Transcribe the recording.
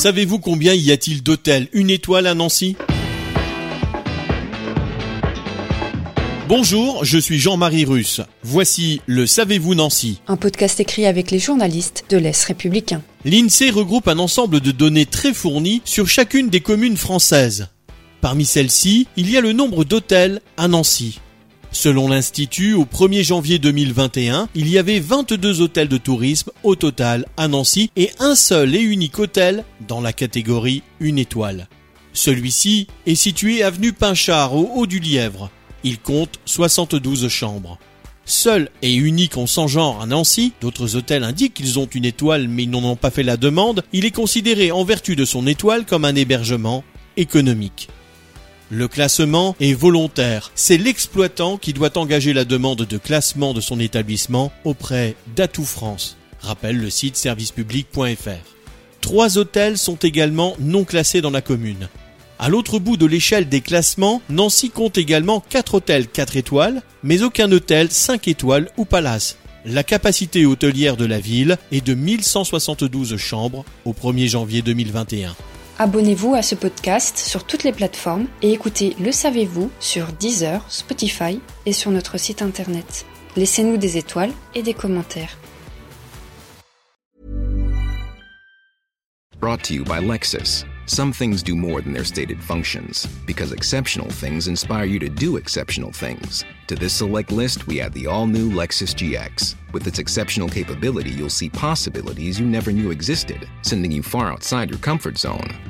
Savez-vous combien y a-t-il d'hôtels? Une étoile à Nancy? Bonjour, je suis Jean-Marie Russe. Voici le Savez-vous Nancy? Un podcast écrit avec les journalistes de l'Est républicain. L'INSEE regroupe un ensemble de données très fournies sur chacune des communes françaises. Parmi celles-ci, il y a le nombre d'hôtels à Nancy. Selon l'Institut, au 1er janvier 2021, il y avait 22 hôtels de tourisme au total à Nancy et un seul et unique hôtel dans la catégorie une étoile. Celui-ci est situé avenue Pinchard au haut du Lièvre. Il compte 72 chambres. Seul et unique en son genre à Nancy, d'autres hôtels indiquent qu'ils ont une étoile mais ils n'en ont pas fait la demande, il est considéré en vertu de son étoile comme un hébergement économique. Le classement est volontaire. C'est l'exploitant qui doit engager la demande de classement de son établissement auprès d'Atout France. Rappelle le site servicepublic.fr. Trois hôtels sont également non classés dans la commune. À l'autre bout de l'échelle des classements, Nancy compte également 4 hôtels 4 étoiles, mais aucun hôtel 5 étoiles ou palace. La capacité hôtelière de la ville est de 1172 chambres au 1er janvier 2021. Abonnez-vous à ce podcast sur toutes les plateformes et écoutez Le Savez-vous sur Deezer, Spotify et sur notre site internet. Laissez-nous des étoiles et des commentaires. Brought to you by Lexus. Some things do more than their stated functions, because exceptional things inspire you to do exceptional things. To this select list, we add the all new Lexus GX. With its exceptional capability, you'll see possibilities you never knew existed, sending you far outside your comfort zone.